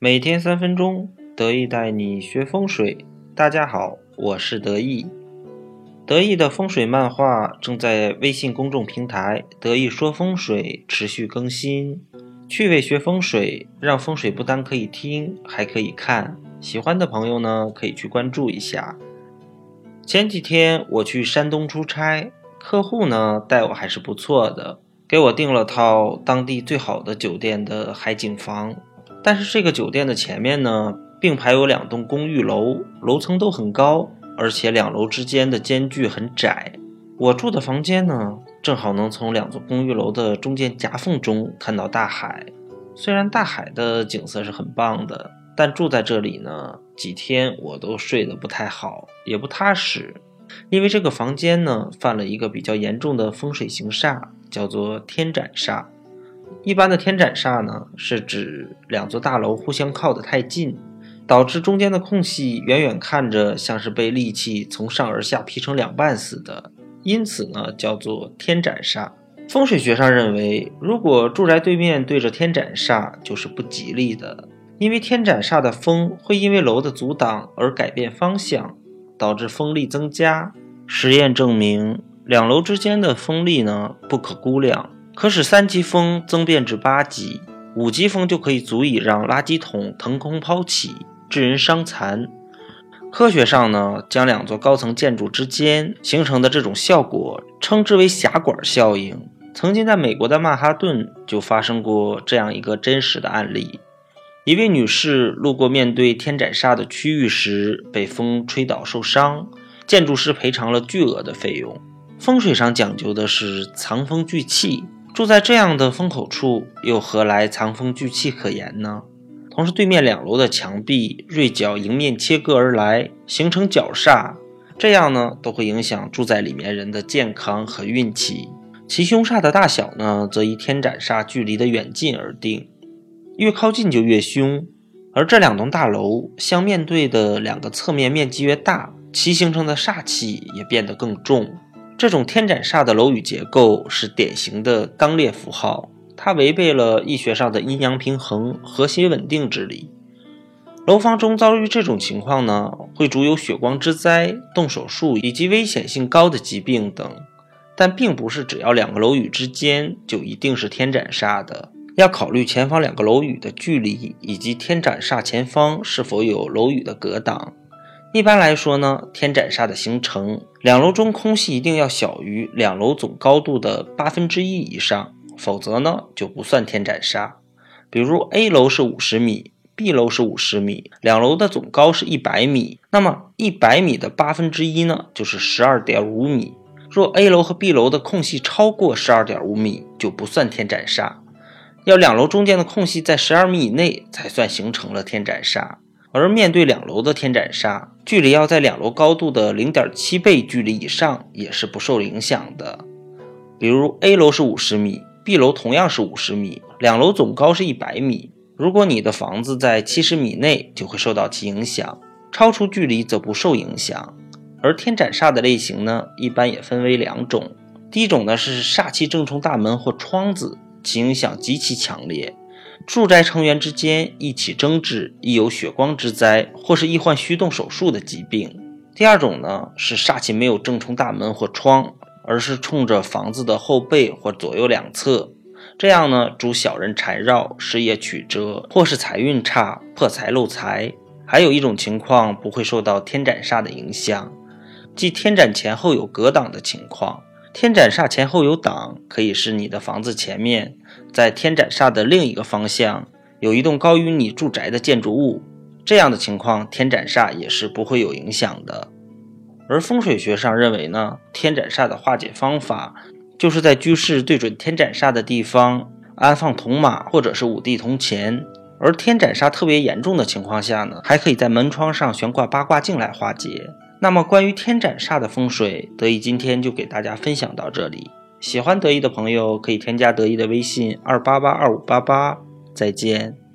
每天三分钟，得意带你学风水。大家好，我是得意。得意的风水漫画正在微信公众平台“得意说风水”持续更新，趣味学风水，让风水不单可以听，还可以看。喜欢的朋友呢，可以去关注一下。前几天我去山东出差，客户呢待我还是不错的。给我订了套当地最好的酒店的海景房，但是这个酒店的前面呢，并排有两栋公寓楼，楼层都很高，而且两楼之间的间距很窄。我住的房间呢，正好能从两座公寓楼的中间夹缝中看到大海。虽然大海的景色是很棒的，但住在这里呢，几天我都睡得不太好，也不踏实，因为这个房间呢，犯了一个比较严重的风水形煞。叫做天斩煞。一般的天斩煞呢，是指两座大楼互相靠得太近，导致中间的空隙远远看着像是被利器从上而下劈成两半似的，因此呢，叫做天斩煞。风水学上认为，如果住宅对面对着天斩煞，就是不吉利的，因为天斩煞的风会因为楼的阻挡而改变方向，导致风力增加。实验证明。两楼之间的风力呢不可估量，可使三级风增变至八级，五级风就可以足以让垃圾桶腾空抛起，致人伤残。科学上呢，将两座高层建筑之间形成的这种效果称之为狭管效应。曾经在美国的曼哈顿就发生过这样一个真实的案例：一位女士路过面对天斩煞的区域时，被风吹倒受伤，建筑师赔偿了巨额的费用。风水上讲究的是藏风聚气，住在这样的风口处，又何来藏风聚气可言呢？同时，对面两楼的墙壁锐角迎面切割而来，形成角煞，这样呢都会影响住在里面人的健康和运气。其凶煞的大小呢，则依天斩煞距离的远近而定，越靠近就越凶。而这两栋大楼相面对的两个侧面面积越大，其形成的煞气也变得更重。这种天斩煞的楼宇结构是典型的刚烈符号，它违背了易学上的阴阳平衡、和谐稳定之理。楼房中遭遇这种情况呢，会主有血光之灾、动手术以及危险性高的疾病等。但并不是只要两个楼宇之间就一定是天斩煞的，要考虑前方两个楼宇的距离以及天斩煞前方是否有楼宇的隔挡。一般来说呢，天斩煞的形成，两楼中空隙一定要小于两楼总高度的八分之一以上，否则呢就不算天斩煞。比如 A 楼是五十米，B 楼是五十米，两楼的总高是一百米，那么一百米的八分之一呢就是十二点五米。若 A 楼和 B 楼的空隙超过十二点五米，就不算天斩煞，要两楼中间的空隙在十二米以内才算形成了天斩煞。而面对两楼的天斩煞，距离要在两楼高度的零点七倍距离以上也是不受影响的。比如 A 楼是五十米，B 楼同样是五十米，两楼总高是一百米。如果你的房子在七十米内，就会受到其影响；超出距离则不受影响。而天斩煞的类型呢，一般也分为两种。第一种呢是煞气正冲大门或窗子，其影响极其强烈。住宅成员之间一起争执，易有血光之灾，或是易患虚动手术的疾病。第二种呢，是煞气没有正冲大门或窗，而是冲着房子的后背或左右两侧，这样呢，主小人缠绕，事业曲折，或是财运差，破财漏财。还有一种情况不会受到天斩煞的影响，即天斩前后有隔挡的情况。天斩煞前后有挡，可以是你的房子前面，在天斩煞的另一个方向有一栋高于你住宅的建筑物，这样的情况天斩煞也是不会有影响的。而风水学上认为呢，天斩煞的化解方法就是在居室对准天斩煞的地方安放铜马或者是五帝铜钱，而天斩煞特别严重的情况下呢，还可以在门窗上悬挂八卦镜来化解。那么，关于天斩煞的风水，得意今天就给大家分享到这里。喜欢得意的朋友可以添加得意的微信二八八二五八八。再见。